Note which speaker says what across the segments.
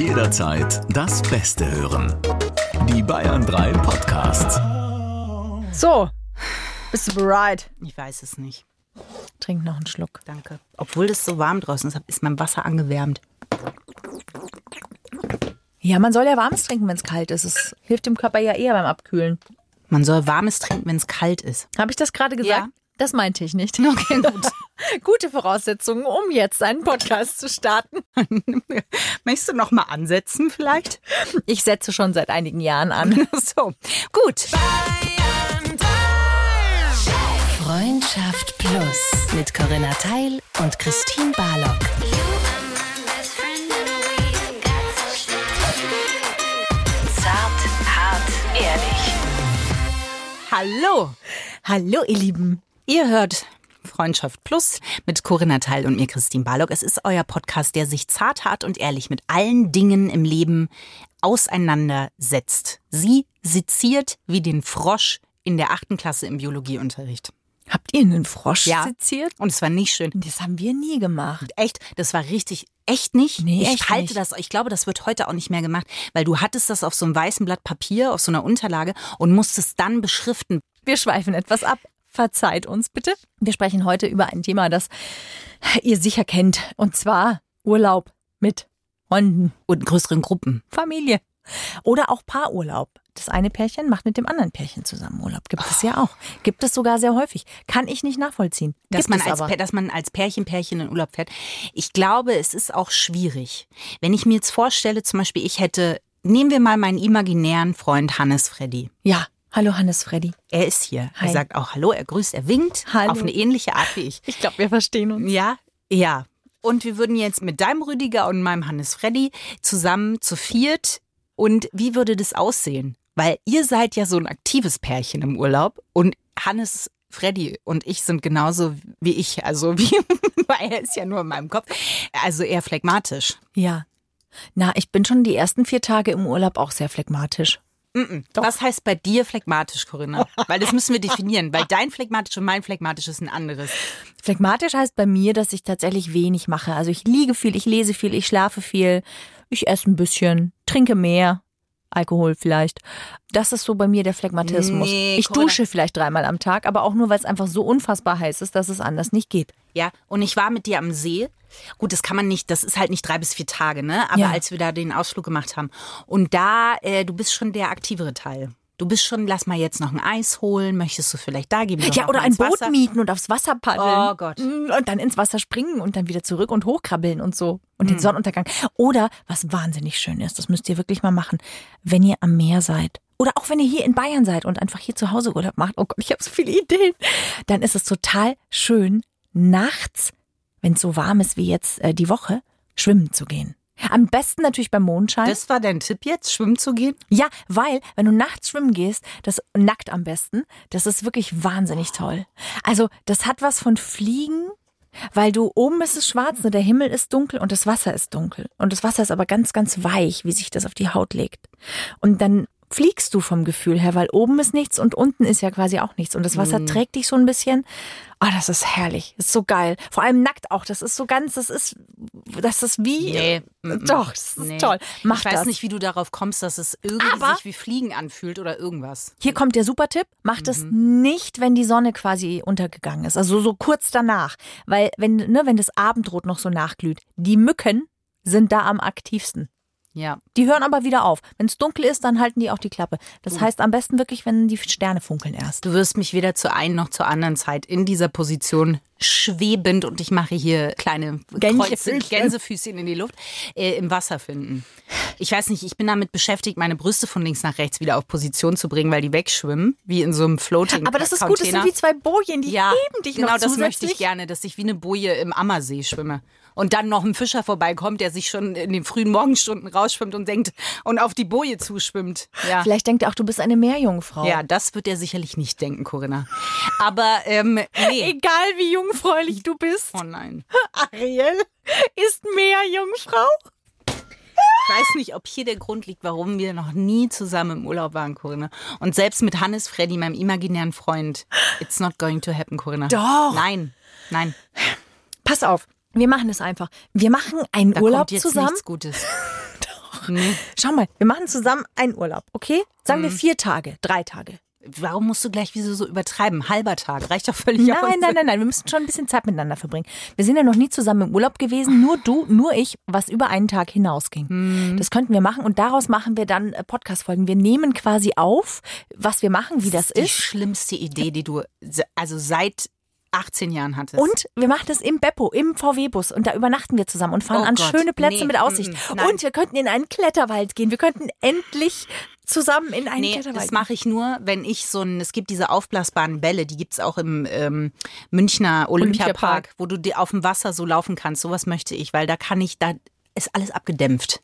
Speaker 1: Jederzeit das Beste hören. Die Bayern 3 Podcasts.
Speaker 2: So, bist du bereit?
Speaker 3: Ich weiß es nicht.
Speaker 2: Trink noch einen Schluck.
Speaker 3: Danke. Obwohl es so warm draußen ist, ist mein Wasser angewärmt.
Speaker 2: Ja, man soll ja warmes trinken, wenn es kalt ist. Es hilft dem Körper ja eher beim Abkühlen.
Speaker 3: Man soll warmes trinken, wenn es kalt ist.
Speaker 2: Habe ich das gerade gesagt?
Speaker 3: Ja.
Speaker 2: Das meinte ich nicht.
Speaker 3: Okay, gut.
Speaker 2: Gute Voraussetzungen, um jetzt einen Podcast zu starten.
Speaker 3: Möchtest du noch mal ansetzen vielleicht?
Speaker 2: Ich setze schon seit einigen Jahren an.
Speaker 3: So, gut.
Speaker 4: Freundschaft Plus mit Corinna Teil und Christine Barlock. Zart, hart, ehrlich.
Speaker 3: Hallo.
Speaker 2: Hallo, ihr Lieben.
Speaker 3: Ihr hört Freundschaft Plus mit Corinna Teil und mir Christine Barlock. Es ist euer Podcast, der sich zart, hart und ehrlich mit allen Dingen im Leben auseinandersetzt. Sie seziert wie den Frosch in der achten Klasse im Biologieunterricht.
Speaker 2: Habt ihr einen Frosch
Speaker 3: Ja.
Speaker 2: seziert?
Speaker 3: Und es war nicht schön.
Speaker 2: Das haben wir nie gemacht.
Speaker 3: Echt, das war richtig, echt nicht.
Speaker 2: Nee,
Speaker 3: ich
Speaker 2: echt
Speaker 3: halte
Speaker 2: nicht.
Speaker 3: das, ich glaube, das wird heute auch nicht mehr gemacht, weil du hattest das auf so einem weißen Blatt Papier, auf so einer Unterlage und musstest dann beschriften.
Speaker 2: Wir schweifen etwas ab. Verzeiht uns bitte. Wir sprechen heute über ein Thema, das ihr sicher kennt. Und zwar Urlaub mit Hunden,
Speaker 3: Und größeren Gruppen.
Speaker 2: Familie. Oder auch Paarurlaub. Das eine Pärchen macht mit dem anderen Pärchen zusammen Urlaub. Gibt es ja auch. Gibt es sogar sehr häufig. Kann ich nicht nachvollziehen.
Speaker 3: Dass
Speaker 2: Gibt
Speaker 3: man, als,
Speaker 2: aber.
Speaker 3: Dass man als Pärchen, Pärchen in Urlaub fährt. Ich glaube, es ist auch schwierig. Wenn ich mir jetzt vorstelle, zum Beispiel, ich hätte, nehmen wir mal meinen imaginären Freund Hannes Freddy.
Speaker 2: Ja. Hallo Hannes Freddy.
Speaker 3: Er ist hier.
Speaker 2: Hi.
Speaker 3: Er sagt auch Hallo, er grüßt, er winkt.
Speaker 2: Hallo.
Speaker 3: Auf eine ähnliche Art wie ich.
Speaker 2: Ich glaube, wir verstehen uns.
Speaker 3: Ja, ja. Und wir würden jetzt mit deinem Rüdiger und meinem Hannes Freddy zusammen zu viert. Und wie würde das aussehen? Weil ihr seid ja so ein aktives Pärchen im Urlaub und Hannes Freddy und ich sind genauso wie ich, also wie, weil er ist ja nur in meinem Kopf, also eher phlegmatisch.
Speaker 2: Ja. Na, ich bin schon die ersten vier Tage im Urlaub auch sehr phlegmatisch.
Speaker 3: Was heißt bei dir phlegmatisch, Corinna? Weil das müssen wir definieren, weil dein phlegmatisch und mein phlegmatisch ist ein anderes.
Speaker 2: Phlegmatisch heißt bei mir, dass ich tatsächlich wenig mache. Also ich liege viel, ich lese viel, ich schlafe viel, ich esse ein bisschen, trinke mehr. Alkohol vielleicht. Das ist so bei mir der Phlegmatismus.
Speaker 3: Nee,
Speaker 2: ich dusche vielleicht dreimal am Tag, aber auch nur, weil es einfach so unfassbar heiß ist, dass es anders nicht geht.
Speaker 3: Ja, und ich war mit dir am See. Gut, das kann man nicht, das ist halt nicht drei bis vier Tage, ne? Aber
Speaker 2: Ja.
Speaker 3: als wir da den Ausflug gemacht haben. Und da, äh, du bist schon der aktivere Teil. Du bist schon, lass mal jetzt noch ein Eis holen, möchtest du vielleicht da geben?
Speaker 2: Ja, oder ein Boot
Speaker 3: Wasser?
Speaker 2: mieten und aufs Wasser paddeln.
Speaker 3: Oh Gott.
Speaker 2: Mm, Und dann ins Wasser springen und dann wieder zurück und hochkrabbeln und so. Und
Speaker 3: Hm.
Speaker 2: den Sonnenuntergang. Oder, was wahnsinnig schön ist, das müsst ihr wirklich mal machen, wenn ihr am Meer seid. Oder auch wenn ihr hier in Bayern seid und einfach hier zu Hause Urlaub macht. Oh Gott, ich habe so viele Ideen. Dann ist es total schön, nachts, wenn es so warm ist wie jetzt äh, die Woche, schwimmen zu gehen. Am besten natürlich beim Mondschein.
Speaker 3: Das war dein Tipp jetzt, schwimmen zu gehen?
Speaker 2: Ja, weil, wenn du nachts schwimmen gehst, das nackt am besten, das ist wirklich wahnsinnig toll. Also, das hat was von Fliegen, weil du oben ist es schwarz, ne, der Himmel ist dunkel und das Wasser ist dunkel. Und das Wasser ist aber ganz, ganz weich, wie sich das auf die Haut legt. Und dann fliegst du vom Gefühl her, weil oben ist nichts und unten ist ja quasi auch nichts. Und das Wasser trägt dich so ein bisschen. Ah, das ist herrlich. Das ist so geil. Vor allem nackt auch. Das ist so ganz, das ist, das ist wie.
Speaker 3: Nee, mm.
Speaker 2: Doch, das ist
Speaker 3: Nee.
Speaker 2: toll. Mach
Speaker 3: ich weiß
Speaker 2: das.
Speaker 3: nicht, wie du darauf kommst, dass es irgendwie
Speaker 2: Aber-
Speaker 3: sich wie Fliegen anfühlt oder irgendwas.
Speaker 2: Hier kommt der Supertipp. Macht es nicht, wenn die Sonne quasi untergegangen ist. Also so kurz danach. Weil, wenn, ne, wenn das Abendrot noch so nachglüht, die Mücken sind da am aktivsten.
Speaker 3: Ja.
Speaker 2: Die hören aber wieder auf. Wenn es dunkel ist, dann halten die auch die Klappe. Das heißt am besten wirklich, wenn die Sterne funkeln erst.
Speaker 3: Du wirst mich weder zur einen noch zur anderen Zeit in dieser Position schwebend und ich mache hier kleine Kreuze,
Speaker 2: Gänsefüßchen.
Speaker 3: In die Luft, äh, im Wasser finden. Ich weiß nicht, ich bin damit beschäftigt, meine Brüste von links nach rechts wieder auf Position zu bringen, weil die wegschwimmen, wie in so einem Floating
Speaker 2: Aber das ist gut, das sind wie zwei Bojen, die
Speaker 3: ja,
Speaker 2: heben dich
Speaker 3: genau
Speaker 2: noch
Speaker 3: das möchte ich gerne, dass ich wie eine Boje im Ammersee schwimme. Und dann noch ein Fischer vorbeikommt, der sich schon in den frühen Morgenstunden rausschwimmt und denkt und auf die Boje zuschwimmt. Ja.
Speaker 2: Vielleicht denkt er auch, du bist eine Meerjungfrau.
Speaker 3: Ja, das wird er sicherlich nicht denken, Corinna. Aber ähm, nee.
Speaker 2: Egal wie jungfräulich du bist.
Speaker 3: Oh nein.
Speaker 2: Ariel ist Meerjungfrau.
Speaker 3: Ich weiß nicht, ob hier der Grund liegt, warum wir noch nie zusammen im Urlaub waren, Corinna. Und selbst mit Hannes Freddy, meinem imaginären Freund, it's not going to happen, Corinna.
Speaker 2: Doch.
Speaker 3: Nein, nein.
Speaker 2: Pass auf, wir machen es einfach. Wir machen einen
Speaker 3: Da
Speaker 2: Urlaub
Speaker 3: kommt jetzt
Speaker 2: zusammen.
Speaker 3: nichts Gutes.
Speaker 2: Schau mal, wir machen zusammen einen Urlaub, okay? Sagen wir vier Tage, drei Tage.
Speaker 3: Warum musst du gleich wieso so übertreiben? Halber Tag, reicht doch völlig aus.
Speaker 2: Nein, nein, nein, nein, wir müssen schon ein bisschen Zeit miteinander verbringen. Wir sind ja noch nie zusammen im Urlaub gewesen, nur du, nur ich, was über einen Tag hinausging. Das könnten wir machen und daraus machen wir dann äh, Podcast-Folgen. Wir nehmen quasi auf, was wir machen, wie das
Speaker 3: Die
Speaker 2: ist.
Speaker 3: schlimmste Idee, die du also seit 18 Jahren hattest.
Speaker 2: Und wir machen das im Beppo, im VW-Bus und da übernachten wir zusammen und fahren
Speaker 3: Oh
Speaker 2: an
Speaker 3: Gott,
Speaker 2: schöne Plätze
Speaker 3: nee,
Speaker 2: mit Aussicht.
Speaker 3: mm, mm, nein.
Speaker 2: und wir könnten in einen Kletterwald gehen. Wir könnten endlich zusammen in einen
Speaker 3: Nee,
Speaker 2: Kletterwald
Speaker 3: das mache ich nur, wenn ich so ein, es gibt diese aufblasbaren Bälle, die gibt's auch im ähm, Münchner Olympiapark,
Speaker 2: Olympiapark.
Speaker 3: wo du auf dem Wasser so laufen kannst. Sowas möchte ich, weil da kann ich, da ist alles abgedämpft.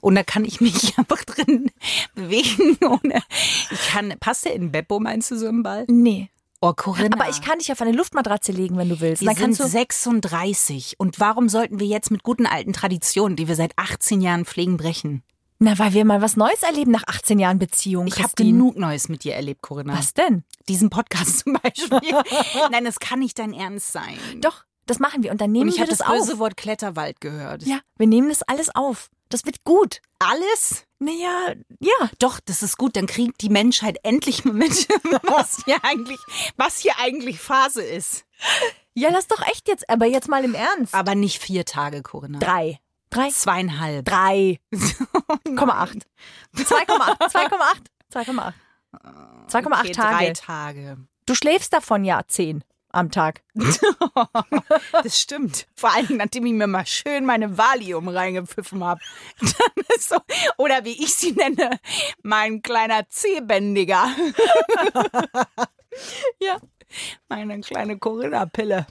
Speaker 3: Und da kann ich mich einfach drin bewegen. Ohne, ich kann, passt der in Beppo, meinst du so im Ball?
Speaker 2: Nee.
Speaker 3: Oh, Corinna.
Speaker 2: Aber ich kann dich auf eine Luftmatratze legen, wenn du willst.
Speaker 3: Wir sind
Speaker 2: du
Speaker 3: 36. Und warum sollten wir jetzt mit guten alten Traditionen, die wir seit 18 Jahren pflegen, brechen?
Speaker 2: Na, weil wir mal was Neues erleben nach 18 Jahren Beziehung.
Speaker 3: Ich habe genug Neues mit dir erlebt, Corinna.
Speaker 2: Was denn?
Speaker 3: Diesen Podcast zum Beispiel. Nein, das kann nicht dein Ernst sein.
Speaker 2: Doch, das machen wir und dann nehmen
Speaker 3: Und ich
Speaker 2: wir
Speaker 3: habe
Speaker 2: das,
Speaker 3: das
Speaker 2: auf.
Speaker 3: böse Wort Kletterwald gehört.
Speaker 2: Ja, wir nehmen das alles auf. Das wird gut.
Speaker 3: Alles?
Speaker 2: Naja, ja.
Speaker 3: Doch, das ist gut. Dann kriegt die Menschheit endlich mal mit, was hier eigentlich, was hier eigentlich Phase ist.
Speaker 2: Ja, das doch echt jetzt, aber jetzt mal im Ernst.
Speaker 3: Aber nicht vier Tage, Corinna.
Speaker 2: Drei. Drei.
Speaker 3: Zweieinhalb.
Speaker 2: Drei. Komma acht. 2,8. 2,8. 2,8. 2,8
Speaker 3: Okay,
Speaker 2: Tage.
Speaker 3: Drei Tage.
Speaker 2: Du schläfst davon ja zehn am Tag.
Speaker 3: Das stimmt. Vor allem, nachdem ich mir mal schön meine Valium reingepfiffen habe. so, oder wie ich sie nenne, mein kleiner Zehbändiger. ja. Meine kleine Corinna-Pille.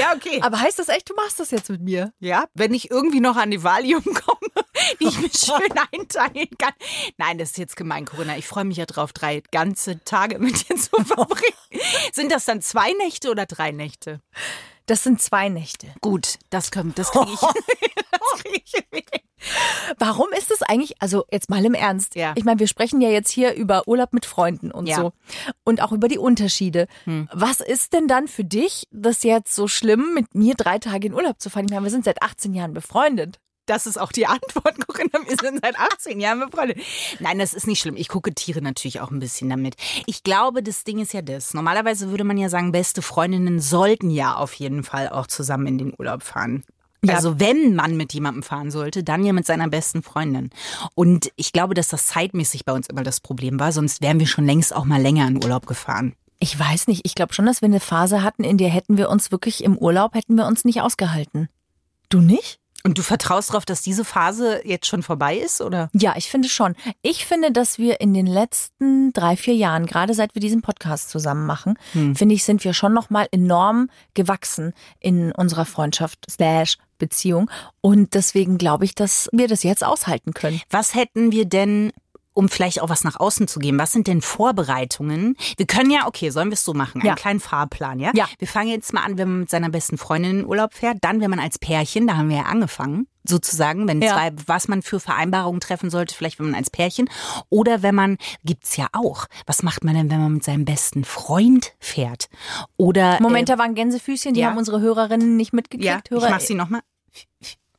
Speaker 3: Ja, okay.
Speaker 2: Aber heißt das echt, du machst das jetzt mit mir?
Speaker 3: Ja, wenn ich irgendwie noch an die Valium komme, die ich mir schön einteilen kann. Nein, das ist jetzt gemein, Corinna. Ich freue mich ja drauf, drei ganze Tage mit dir zu verbringen. Sind das dann zwei Nächte oder drei Nächte?
Speaker 2: Das sind zwei Nächte.
Speaker 3: Gut, das, das kriege ich. das krieg ich.
Speaker 2: Warum ist es eigentlich, also jetzt mal im Ernst,
Speaker 3: Ja.
Speaker 2: ich meine, wir sprechen ja jetzt hier über Urlaub mit Freunden und
Speaker 3: Ja. Hm.
Speaker 2: so und auch über die Unterschiede. Was ist denn dann für dich das jetzt so schlimm, mit mir drei Tage in Urlaub zu fahren? Ich meine, wir sind seit 18 Jahren befreundet.
Speaker 3: Das ist auch die Antwort, Corinna. Wir sind seit 18 Jahren befreundet. Nein, das ist nicht schlimm. Ich kokettiere natürlich auch ein bisschen damit. Ich glaube, das Ding ist ja das. Normalerweise würde man ja sagen, beste Freundinnen sollten ja auf jeden Fall auch zusammen in den Urlaub fahren.
Speaker 2: Ja.
Speaker 3: Also wenn man mit jemandem fahren sollte, dann ja mit seiner besten Freundin. Und ich glaube, dass das zeitmäßig bei uns immer das Problem war, sonst wären wir schon längst auch mal länger in Urlaub gefahren.
Speaker 2: Ich weiß nicht, ich glaube schon, dass wir eine Phase hatten, in der hätten wir uns wirklich im Urlaub, hätten wir uns nicht ausgehalten. Du nicht?
Speaker 3: Und du vertraust darauf, dass diese Phase jetzt schon vorbei ist, oder?
Speaker 2: Ja, ich finde schon. Ich finde, dass wir in den letzten drei, vier Jahren, gerade seit wir diesen Podcast zusammen machen, finde ich, sind wir schon nochmal enorm gewachsen in unserer Freundschaft slash Beziehung. Und deswegen glaube ich, dass wir das jetzt aushalten können.
Speaker 3: Was hätten wir denn, um vielleicht auch was nach außen zu geben, was sind denn Vorbereitungen? Wir können ja, okay, sollen wir es so machen, einen
Speaker 2: Ja.
Speaker 3: kleinen Fahrplan, ja?
Speaker 2: Ja.
Speaker 3: Wir fangen jetzt mal an, wenn man mit seiner besten Freundin in den Urlaub fährt, dann, wenn man als Pärchen, da haben wir ja angefangen, sozusagen, wenn
Speaker 2: Ja.
Speaker 3: zwei, was man für Vereinbarungen treffen sollte, vielleicht wenn man als Pärchen, oder wenn man, gibt's ja auch, was macht man denn, wenn man mit seinem besten Freund fährt? Oder,
Speaker 2: Moment,
Speaker 3: äh,
Speaker 2: da waren Gänsefüßchen, die
Speaker 3: ja.
Speaker 2: haben unsere Hörerinnen nicht mitgekriegt.
Speaker 3: ja, ich
Speaker 2: Hörer,
Speaker 3: mach sie nochmal.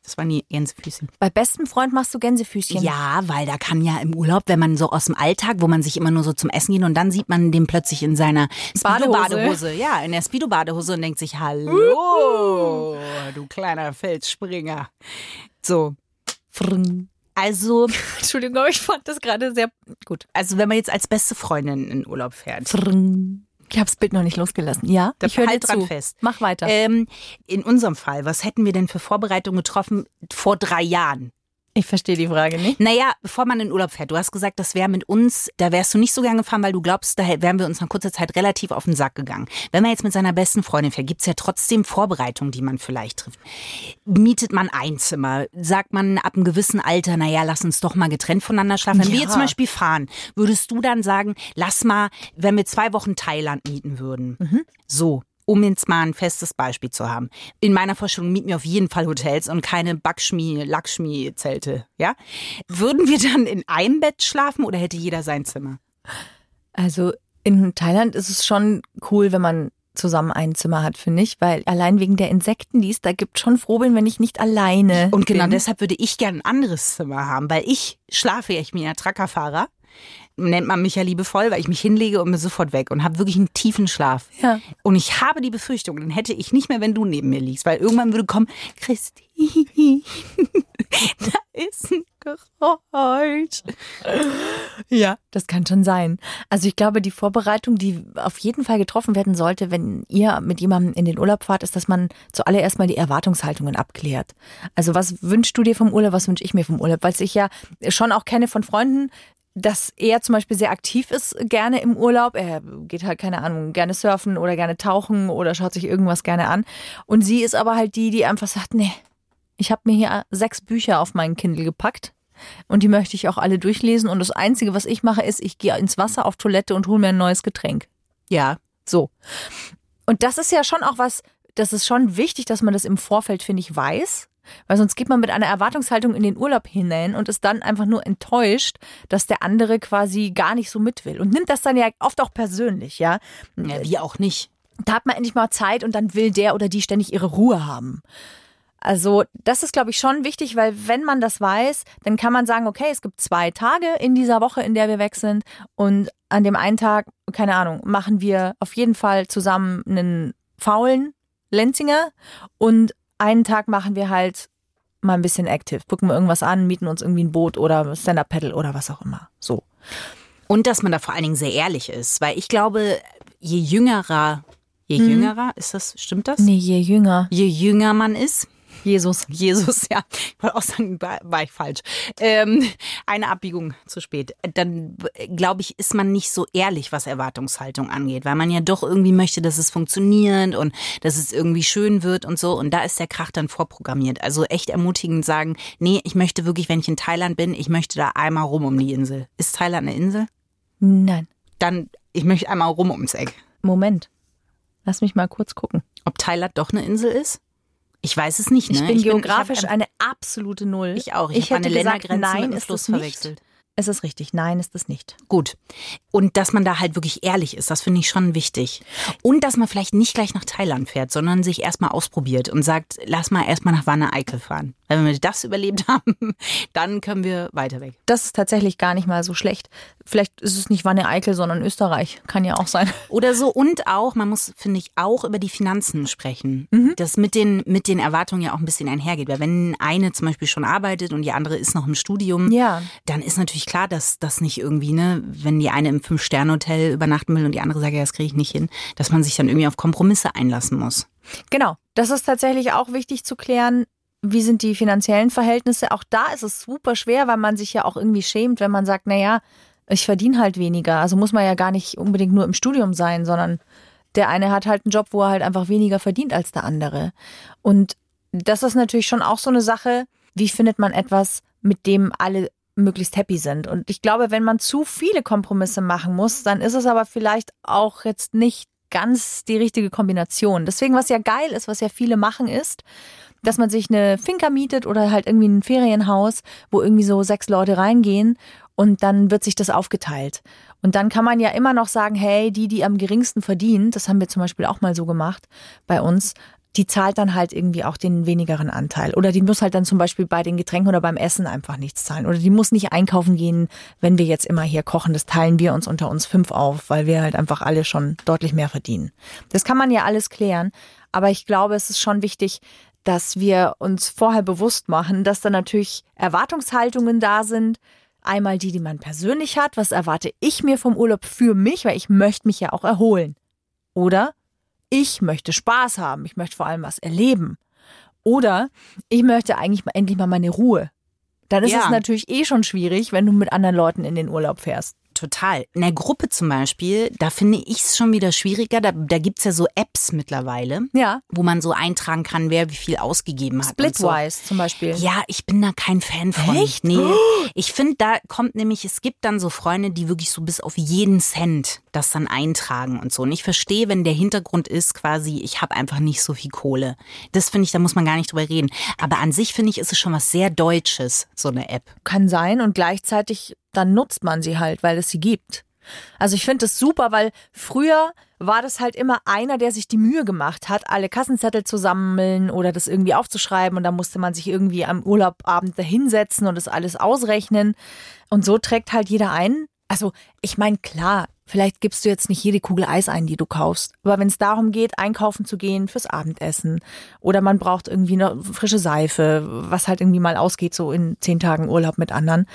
Speaker 3: Das waren die Gänsefüßchen.
Speaker 2: Bei bestem Freund machst du Gänsefüßchen.
Speaker 3: Ja, weil da kann ja im Urlaub, wenn man so aus dem Alltag, wo man sich immer nur so zum Essen geht und dann sieht man den plötzlich in seiner
Speaker 2: Badehose.
Speaker 3: Speedo-Badehose. Ja, in der Speedo-Badehose und denkt sich, hallo, du kleiner Felsspringer. So. Also,
Speaker 2: Entschuldigung, aber ich fand das gerade sehr gut.
Speaker 3: also wenn man jetzt als beste Freundin in Urlaub fährt.
Speaker 2: Ich habe das Bild noch nicht losgelassen. Ja,
Speaker 3: Da
Speaker 2: ich höre
Speaker 3: halt dran
Speaker 2: zu.
Speaker 3: fest.
Speaker 2: Mach weiter.
Speaker 3: Ähm, in unserem Fall, was hätten wir denn für Vorbereitungen getroffen vor drei Jahren?
Speaker 2: Ich verstehe die Frage nicht.
Speaker 3: Naja, bevor man in Urlaub fährt, du hast gesagt, das wäre mit uns, da wärst du nicht so gern gefahren, weil du glaubst, da wären wir uns nach kurzer Zeit relativ auf den Sack gegangen. Wenn man jetzt mit seiner besten Freundin fährt, gibt's ja trotzdem Vorbereitungen, die man vielleicht trifft. Mietet man ein Zimmer? Sagt man ab einem gewissen Alter, naja, lass uns doch mal getrennt voneinander schlafen. Wenn wir
Speaker 2: Ja.
Speaker 3: jetzt zum Beispiel fahren, würdest du dann sagen, lass mal, wenn wir zwei Wochen Thailand mieten würden. So. Um jetzt mal ein festes Beispiel zu haben. In meiner Vorstellung mieten wir auf jeden Fall Hotels und keine Backschmi, Lackschmi-Zelte, ja? Würden wir dann in einem Bett schlafen oder hätte jeder sein Zimmer?
Speaker 2: Also in Thailand ist es schon cool, wenn man zusammen ein Zimmer hat, finde ich, weil allein wegen der Insekten, die es da gibt, schon froh bin, wenn ich nicht alleine
Speaker 3: Und genau
Speaker 2: bin.
Speaker 3: deshalb würde ich gern ein anderes Zimmer haben, weil ich schlafe ja, ich bin ja Truckerfahrer. Nennt man mich ja liebevoll, weil ich mich hinlege und bin sofort weg und habe wirklich einen tiefen Schlaf.
Speaker 2: Ja.
Speaker 3: Und ich habe die Befürchtung, dann hätte ich nicht mehr, wenn du neben mir liegst, weil irgendwann würde kommen, Christine, da ist ein Geräusch.
Speaker 2: Ja, das kann schon sein. Also ich glaube, die Vorbereitung, die auf jeden Fall getroffen werden sollte, wenn ihr mit jemandem in den Urlaub fahrt, ist, dass man zuallererst mal die Erwartungshaltungen abklärt. Also was wünschst du dir vom Urlaub, was wünsche ich mir vom Urlaub? Weil ich ja schon auch kenne von Freunden, dass er zum Beispiel sehr aktiv ist, gerne im Urlaub. Er geht halt, keine Ahnung, gerne surfen oder gerne tauchen oder schaut sich irgendwas gerne an. Und sie ist aber halt die, die einfach sagt, nee, ich habe mir hier sechs Bücher auf meinen Kindle gepackt. Und die möchte ich auch alle durchlesen. Und das Einzige, was ich mache, ist, ich gehe ins Wasser auf Toilette und hole mir ein neues Getränk.
Speaker 3: Ja,
Speaker 2: So. Und das ist ja schon auch was, das ist schon wichtig, dass man das im Vorfeld, finde ich, weiß. Weil sonst geht man mit einer Erwartungshaltung in den Urlaub hinein und ist dann einfach nur enttäuscht, dass der andere quasi gar nicht so mit will. Und nimmt das dann ja oft auch persönlich, ja.
Speaker 3: ja wie auch nicht.
Speaker 2: Da hat man endlich mal Zeit und dann will der oder die ständig ihre Ruhe haben. Also das ist, glaube ich, schon wichtig, weil wenn man das weiß, dann kann man sagen, okay, es gibt zwei Tage in dieser Woche, in der wir weg sind und an dem einen Tag, keine Ahnung, machen wir auf jeden Fall zusammen einen faulen Lenzinger und einen Tag machen wir halt mal ein bisschen active, gucken wir irgendwas an, mieten uns irgendwie ein Boot oder Stand-Up-Paddle oder was auch immer. So.
Speaker 3: Und dass man da vor allen Dingen sehr ehrlich ist, weil ich glaube, je jüngerer, je jüngerer, ist das, stimmt das?
Speaker 2: Nee, je jünger.
Speaker 3: Je jünger man ist,
Speaker 2: Jesus.
Speaker 3: Jesus, ja, ich wollte auch sagen, war, war ich falsch. Ähm, eine Abbiegung zu spät. Dann äh, glaube ich, ist man nicht so ehrlich, was Erwartungshaltung angeht, weil man ja doch irgendwie möchte, dass es funktioniert und dass es irgendwie schön wird und so. Und da ist der Krach dann vorprogrammiert. Also echt ermutigend sagen, nee, ich möchte wirklich, wenn ich in Thailand bin, ich möchte da einmal rum um die Insel. Ist Thailand eine Insel?
Speaker 2: Nein.
Speaker 3: Dann, ich möchte einmal rum ums Eck.
Speaker 2: Moment. Lass mich mal kurz gucken.
Speaker 3: Ob Thailand doch eine Insel ist? Ich weiß es nicht. Ne?
Speaker 2: Ich bin
Speaker 3: hab
Speaker 2: geografisch
Speaker 3: einfach-
Speaker 2: eine absolute Null.
Speaker 3: Ich auch. Ich,
Speaker 2: Ich
Speaker 3: habe eine
Speaker 2: gesagt,
Speaker 3: Ländergrenze
Speaker 2: nein,
Speaker 3: mit dem Fluss verwechselt.
Speaker 2: Es ist richtig. Nein, ist es nicht.
Speaker 3: Gut. Und dass man da halt wirklich ehrlich ist, das finde ich schon wichtig. Und dass man vielleicht nicht gleich nach Thailand fährt, sondern sich erstmal ausprobiert und sagt, lass mal erstmal nach Wanne Eickel fahren. Weil wenn wir das überlebt haben, dann können wir weiter weg.
Speaker 2: Das ist tatsächlich gar nicht mal so schlecht. Vielleicht ist es nicht Wanne Eickel, sondern Österreich. Kann ja auch sein.
Speaker 3: Oder so. Und auch, man muss, finde ich, auch über die Finanzen sprechen.
Speaker 2: Mhm.
Speaker 3: Das mit den, mit den Erwartungen ja auch ein bisschen einhergeht. Weil wenn eine zum Beispiel schon arbeitet und die andere ist noch im Studium,
Speaker 2: Ja.
Speaker 3: dann ist natürlich klar, dass das nicht irgendwie, ne, wenn die eine im Fünf-Sterne-Hotel übernachten will und die andere sagt, ja, das kriege ich nicht hin, dass man sich dann irgendwie auf Kompromisse einlassen muss.
Speaker 2: Genau. Das ist tatsächlich auch wichtig zu klären. Wie sind die finanziellen Verhältnisse? Auch da ist es super schwer, weil man sich ja auch irgendwie schämt, wenn man sagt, na ja, ich verdiene halt weniger. Also muss man ja gar nicht unbedingt nur im Studium sein, sondern der eine hat halt einen Job, wo er halt einfach weniger verdient als der andere. Und das ist natürlich schon auch so eine Sache, wie findet man etwas, mit dem alle möglichst happy sind. Und ich glaube, wenn man zu viele Kompromisse machen muss, dann ist es aber vielleicht auch jetzt nicht ganz die richtige Kombination. Deswegen, was ja geil ist, was ja viele machen, ist, dass man sich eine Finca mietet oder halt irgendwie ein Ferienhaus, wo irgendwie so sechs Leute reingehen und dann wird sich das aufgeteilt. Und dann kann man ja immer noch sagen, hey, die, die am geringsten verdienen, das haben wir zum Beispiel auch mal so gemacht bei uns, die zahlt dann halt irgendwie auch den wenigeren Anteil. Oder die muss halt dann zum Beispiel bei den Getränken oder beim Essen einfach nichts zahlen. Oder die muss nicht einkaufen gehen, wenn wir jetzt immer hier kochen. Das teilen wir uns unter uns fünf auf, weil wir halt einfach alle schon deutlich mehr verdienen. Das kann man ja alles klären. Aber ich glaube, es ist schon wichtig, dass wir uns vorher bewusst machen, dass da natürlich Erwartungshaltungen da sind. Einmal die, die man persönlich hat. Was erwarte ich mir vom Urlaub für mich? Weil ich möchte mich ja auch erholen. Oder ich möchte Spaß haben. Ich möchte vor allem was erleben. Oder ich möchte eigentlich mal endlich mal meine Ruhe. Dann ist
Speaker 3: Ja.
Speaker 2: es natürlich eh schon schwierig, wenn du mit anderen Leuten in den Urlaub fährst.
Speaker 3: Total. In der Gruppe zum Beispiel, da finde ich es schon wieder schwieriger. Da, da gibt's ja so Apps mittlerweile,
Speaker 2: Ja.
Speaker 3: wo man so eintragen kann, wer wie viel ausgegeben hat. und so.
Speaker 2: Splitwise zum Beispiel.
Speaker 3: Ja, ich bin da kein Fan von.
Speaker 2: Echt?
Speaker 3: Nee. Ich finde, da kommt nämlich, es gibt dann so Freunde, die wirklich so bis auf jeden Cent das dann eintragen und so. Und ich verstehe, wenn der Hintergrund ist quasi, ich habe einfach nicht so viel Kohle. Das finde ich, da muss man gar nicht drüber reden. Aber an sich finde ich, ist es schon was sehr Deutsches, so eine App.
Speaker 2: Kann sein und gleichzeitig dann nutzt man sie halt, weil es sie gibt. Also ich finde das super, weil früher war das halt immer einer, der sich die Mühe gemacht hat, alle Kassenzettel zu sammeln oder das irgendwie aufzuschreiben und da musste man sich irgendwie am Urlaubabend dahinsetzen und das alles ausrechnen. Und so trägt halt jeder ein. Also ich meine, klar, vielleicht gibst du jetzt nicht jede Kugel Eis ein, die du kaufst. Aber wenn es darum geht, einkaufen zu gehen fürs Abendessen oder man braucht irgendwie eine frische Seife, was halt irgendwie mal ausgeht, so in zehn Tagen Urlaub mit anderen,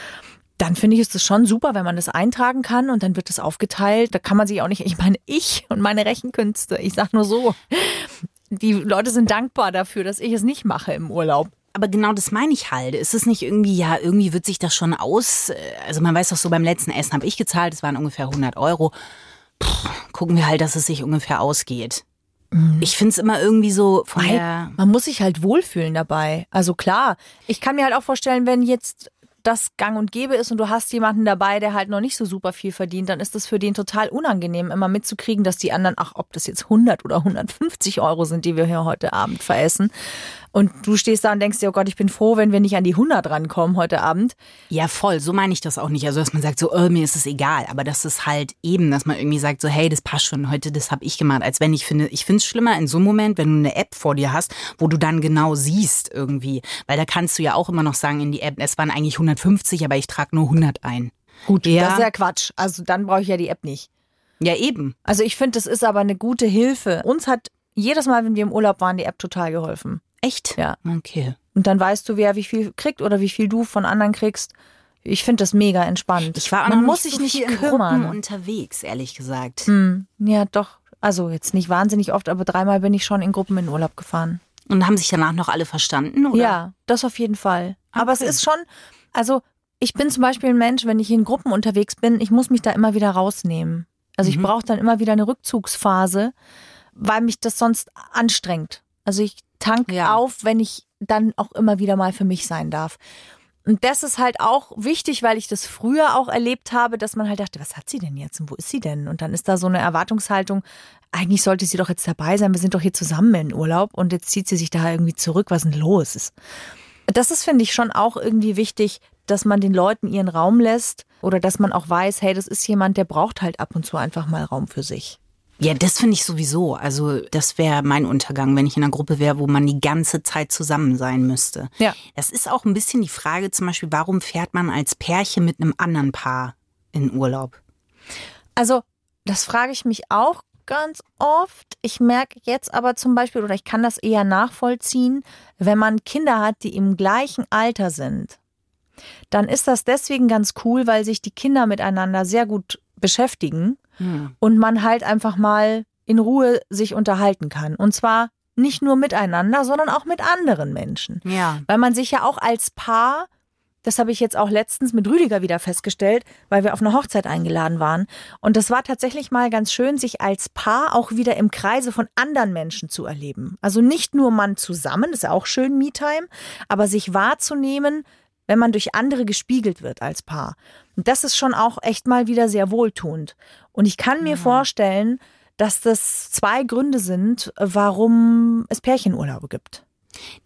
Speaker 2: dann finde ich es schon super, wenn man das eintragen kann und dann wird es aufgeteilt. Da kann man sich auch nicht, ich meine, ich und meine Rechenkünste, ich sag nur so, die Leute sind dankbar dafür, dass ich es nicht mache im Urlaub.
Speaker 3: Aber genau das meine ich halt. Ist es nicht irgendwie, ja, irgendwie wird sich das schon aus, äh, also man weiß doch so, beim letzten Essen habe ich gezahlt, es waren ungefähr 100 Euro. Puh, gucken wir halt, dass es sich ungefähr ausgeht. Ich finde es immer irgendwie so von
Speaker 2: Weil man muss sich halt wohlfühlen dabei. Also klar, ich kann mir halt auch vorstellen, wenn jetzt das gang und gäbe ist und du hast jemanden dabei, der halt noch nicht so super viel verdient, dann ist das für den total unangenehm, immer mitzukriegen, dass die anderen, ach, ob das jetzt 100 oder 150 Euro sind, die wir hier heute Abend veressen. Und du stehst da und denkst dir, oh Gott, ich bin froh, wenn wir nicht an die 100 rankommen heute Abend.
Speaker 3: Ja, voll. So meine ich das auch nicht. Also, dass man sagt, so, oh, mir ist es egal. Aber das ist halt eben, dass man irgendwie sagt, so, hey, das passt schon. Heute, das habe ich gemacht. Als wenn ich finde, ich finde es schlimmer in so einem Moment, wenn du eine App vor dir hast, wo du dann genau siehst irgendwie. Weil da kannst du ja auch immer noch sagen in die App, es waren eigentlich 150, aber ich trage nur 100 ein.
Speaker 2: Gut,
Speaker 3: Ja.
Speaker 2: das ist ja Quatsch. Also dann brauche ich ja die App nicht.
Speaker 3: Ja, eben.
Speaker 2: Also ich finde, das ist aber eine gute Hilfe. Uns hat jedes Mal, wenn wir im Urlaub waren, die App total geholfen.
Speaker 3: Echt?
Speaker 2: Ja.
Speaker 3: Okay.
Speaker 2: Und dann weißt du, wer wie viel kriegt oder wie viel du von anderen kriegst. Ich finde das mega entspannt.
Speaker 3: Ich war auch
Speaker 2: Man
Speaker 3: noch
Speaker 2: muss sich
Speaker 3: so
Speaker 2: nicht kümmern.
Speaker 3: Unterwegs, ehrlich gesagt.
Speaker 2: Hm, ja, doch. Also jetzt nicht wahnsinnig oft, aber dreimal bin ich schon in Gruppen in Urlaub gefahren.
Speaker 3: Und haben sich danach noch alle verstanden, oder?
Speaker 2: Ja, das auf jeden Fall. Aber es
Speaker 3: Okay.
Speaker 2: ist schon, also ich bin zum Beispiel ein Mensch, wenn ich in Gruppen unterwegs bin, ich muss mich da immer wieder rausnehmen. Also ich brauche dann immer wieder eine Rückzugsphase, weil mich das sonst anstrengt. Also ich tank
Speaker 3: Ja.
Speaker 2: auf, wenn ich dann auch immer wieder mal für mich sein darf. Und das ist halt auch wichtig, weil ich das früher auch erlebt habe, dass man halt dachte, was hat sie denn jetzt und wo ist sie denn? Und dann ist da so eine Erwartungshaltung, eigentlich sollte sie doch jetzt dabei sein, wir sind doch hier zusammen in Urlaub und jetzt zieht sie sich da irgendwie zurück, was ist denn los ist. Das ist, finde ich, schon auch irgendwie wichtig, dass man den Leuten ihren Raum lässt oder dass man auch weiß, hey, das ist jemand, der braucht halt ab und zu einfach mal Raum für sich.
Speaker 3: Ja, das finde ich sowieso. Also das wäre mein Untergang, wenn ich in einer Gruppe wäre, wo man die ganze Zeit zusammen sein müsste.
Speaker 2: Ja.
Speaker 3: Das ist auch ein bisschen die Frage zum Beispiel, warum fährt man als Pärchen mit einem anderen Paar in Urlaub?
Speaker 2: Also, das frage ich mich auch ganz oft. Ich merke jetzt aber zum Beispiel, oder ich kann das eher nachvollziehen, wenn man Kinder hat, die im gleichen Alter sind. Dann ist das deswegen ganz cool, weil sich die Kinder miteinander sehr gut beschäftigen und man halt einfach mal in Ruhe sich unterhalten kann. Und zwar nicht nur miteinander, sondern auch mit anderen Menschen.
Speaker 3: Ja.
Speaker 2: Weil man sich ja auch als Paar, das habe ich jetzt auch letztens mit Rüdiger wieder festgestellt, weil wir auf eine Hochzeit eingeladen waren. Und das war tatsächlich mal ganz schön, sich als Paar auch wieder im Kreise von anderen Menschen zu erleben. Also nicht nur man zusammen, das ist auch schön Me-Time, aber sich wahrzunehmen, wenn man durch andere gespiegelt wird als Paar. Und das ist schon auch echt mal wieder sehr wohltuend. Und ich kann mir vorstellen, dass das zwei Gründe sind, warum es Pärchenurlaube gibt.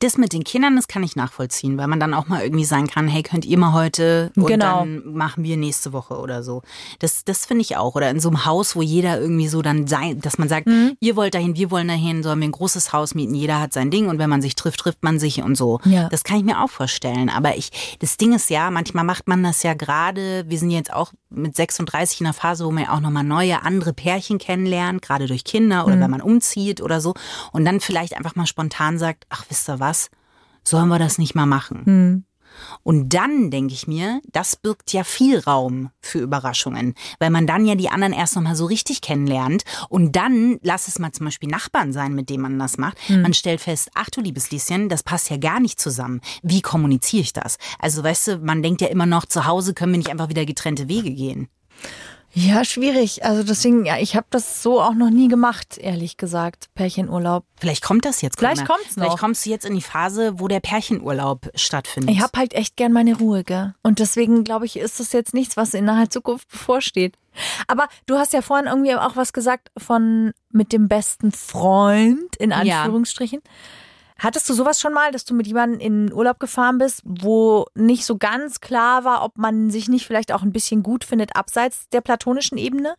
Speaker 3: Das mit den Kindern, das kann ich nachvollziehen, weil man dann auch mal irgendwie sagen kann, hey, könnt ihr mal heute und
Speaker 2: Genau.
Speaker 3: dann machen wir nächste Woche oder so. Das, das finde ich auch. Oder in so einem Haus, wo jeder irgendwie so dann sein, dass man sagt,
Speaker 2: Mhm.
Speaker 3: ihr wollt dahin, wir wollen dahin, sollen wir ein großes Haus mieten, jeder hat sein Ding und wenn man sich trifft, trifft man sich und so.
Speaker 2: Ja.
Speaker 3: Das kann ich mir auch vorstellen. Aber ich, das Ding ist ja, manchmal macht man das ja gerade, wir sind jetzt auch mit 36 in einer Phase, wo man ja auch nochmal neue, andere Pärchen kennenlernt, gerade durch Kinder oder wenn man umzieht oder so. Und dann vielleicht einfach mal spontan sagt, ach, wisst ihr was? Sollen wir das nicht mal machen? Und dann denke ich mir, das birgt ja viel Raum für Überraschungen, weil man dann ja die anderen erst noch mal so richtig kennenlernt und dann lass es mal zum Beispiel Nachbarn sein, mit denen man das macht. Man stellt fest, ach du liebes Lieschen, das passt ja gar nicht zusammen. Wie kommuniziere ich das? Also weißt du, man denkt ja immer noch, zu Hause können wir nicht einfach wieder getrennte Wege gehen.
Speaker 2: Ja, schwierig. Also deswegen, ja, ich habe das so auch noch nie gemacht, ehrlich gesagt, Pärchenurlaub.
Speaker 3: Vielleicht kommt das jetzt.
Speaker 2: Vielleicht
Speaker 3: Corinna.
Speaker 2: kommt's noch.
Speaker 3: Vielleicht kommst du jetzt in die Phase, wo der Pärchenurlaub stattfindet.
Speaker 2: Ich habe halt echt gern meine Ruhe, gell? Und deswegen glaube ich, ist das jetzt nichts, was in naher Zukunft bevorsteht. Aber du hast ja vorhin irgendwie auch was gesagt von mit dem besten Freund, in
Speaker 3: Ja.
Speaker 2: Hattest du sowas schon mal, dass du mit jemandem in Urlaub gefahren bist, wo nicht so ganz klar war, ob man sich nicht vielleicht auch ein bisschen gut findet abseits der platonischen Ebene?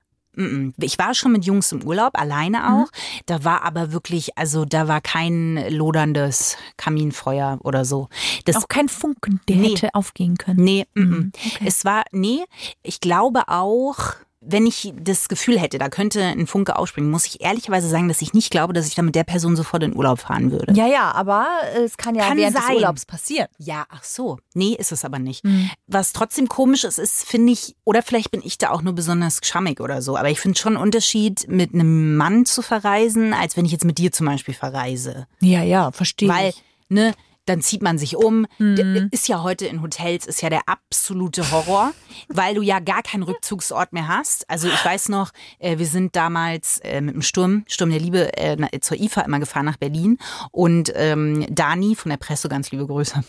Speaker 3: Ich war schon mit Jungs im Urlaub, alleine auch. Da war aber wirklich, also da war kein loderndes Kaminfeuer oder so. Das,
Speaker 2: auch kein Funken, der
Speaker 3: Nee.
Speaker 2: hätte aufgehen können.
Speaker 3: nee, mm-mm. es war, nee, ich glaube auch, wenn ich das Gefühl hätte, da könnte ein Funke ausspringen, muss ich ehrlicherweise sagen, dass ich nicht glaube, dass ich da mit der Person sofort in Urlaub fahren würde.
Speaker 2: Ja, ja, aber es kann ja
Speaker 3: Kann
Speaker 2: während des
Speaker 3: sein.
Speaker 2: Urlaubs passieren.
Speaker 3: Ja, ach so. Nee, ist es aber nicht.
Speaker 2: Mhm.
Speaker 3: Was trotzdem komisch ist, ist, finde ich, oder vielleicht bin ich da auch nur besonders schammig oder so, aber ich finde schon einen Unterschied, mit einem Mann zu verreisen, als wenn ich jetzt mit dir zum Beispiel verreise.
Speaker 2: Ja, ja, verstehe
Speaker 3: Weil,
Speaker 2: ich.
Speaker 3: ne, dann zieht man sich um.
Speaker 2: Mhm.
Speaker 3: D- Ist ja heute in Hotels, ist ja der absolute Horror, weil du ja gar keinen Rückzugsort mehr hast. Also ich weiß noch, äh, wir sind damals äh, mit dem Sturm, Sturm der Liebe, äh, zur IFA immer gefahren nach Berlin. Und ähm, Dani von der Presse, ganz liebe Grüße,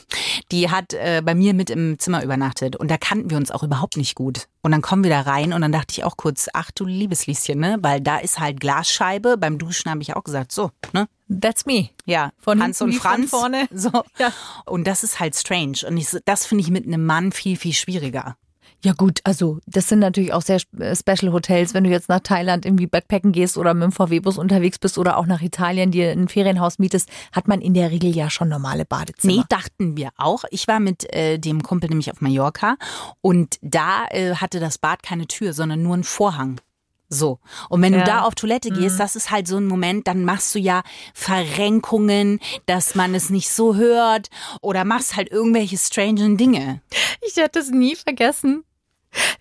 Speaker 3: die hat äh, bei mir mit im Zimmer übernachtet. Und da kannten wir uns auch überhaupt nicht gut. Und dann kommen wir da rein und dann dachte ich auch kurz, ach du liebes Lieschen, ne? Weil da ist halt Glasscheibe. Beim Duschen habe ich auch gesagt, so, ne?
Speaker 2: That's me.
Speaker 3: Ja,
Speaker 2: Von
Speaker 3: Hans und Franz.
Speaker 2: vorne.
Speaker 3: So.
Speaker 2: Ja.
Speaker 3: Und das ist halt strange. Und ich, das finde ich mit einem Mann viel, viel schwieriger.
Speaker 2: Ja gut, also das sind natürlich auch sehr äh, Special Hotels, wenn du jetzt nach Thailand irgendwie Backpacken gehst oder mit dem VW-Bus unterwegs bist oder auch nach Italien dir ein Ferienhaus mietest, hat man in der Regel ja schon normale Badezimmer.
Speaker 3: Nee, dachten wir auch. Ich war mit äh, dem Kumpel nämlich auf Mallorca und da äh, hatte das Bad keine Tür, sondern nur einen Vorhang. So. Und wenn
Speaker 2: Ja.
Speaker 3: du da auf Toilette gehst,
Speaker 2: Mhm.
Speaker 3: das ist halt so ein Moment, dann machst du ja Verrenkungen, dass man es nicht so hört oder machst halt irgendwelche strangen Dinge.
Speaker 2: Ich werde es nie vergessen,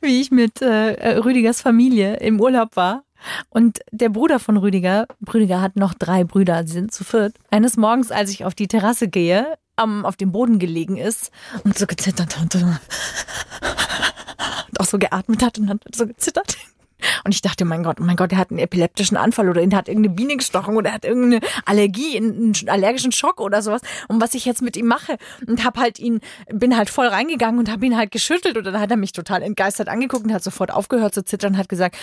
Speaker 2: wie ich mit äh, Rüdigers Familie im Urlaub war. Und der Bruder von Rüdiger, Rüdiger hat noch drei Brüder, sie sind zu viert. Eines Morgens, als ich auf die Terrasse gehe, am, auf dem Boden gelegen ist und so gezittert hat und, und auch so geatmet hat und hat so gezittert. Und ich dachte, mein Gott, mein Gott, er hat einen epileptischen Anfall oder ihn hat irgendeine Biene gestochen oder er hat irgendeine Allergie, einen allergischen Schock oder sowas. Und was ich jetzt mit ihm mache und hab halt ihn, bin halt voll reingegangen und habe ihn halt geschüttelt und dann hat er mich total entgeistert angeguckt und hat sofort aufgehört zu zittern und hat gesagt,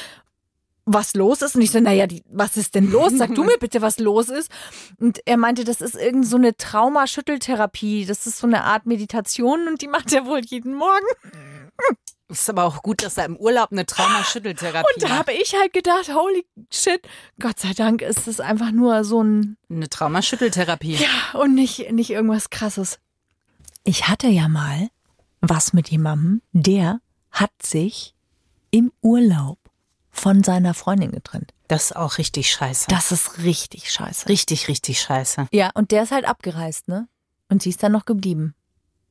Speaker 2: was los ist. Und ich so, naja, die, was ist denn los? Sag du mir bitte, was los ist. Und er meinte, das ist irgend so eine Traumaschütteltherapie. Das ist so eine Art Meditation und die macht er wohl jeden Morgen.
Speaker 3: Ist aber auch gut, dass er im Urlaub eine Traumaschütteltherapie
Speaker 2: Und da habe ich halt gedacht, holy shit, Gott sei Dank ist es einfach nur so ein,
Speaker 3: Eine Traumaschütteltherapie.
Speaker 2: ja, und nicht, nicht irgendwas krasses. Ich hatte ja mal was mit jemandem, der hat sich im Urlaub von seiner Freundin getrennt.
Speaker 3: Das ist auch richtig scheiße.
Speaker 2: Das ist richtig scheiße.
Speaker 3: richtig, richtig scheiße.
Speaker 2: Ja, und der ist halt abgereist, ne? Und sie ist dann noch geblieben.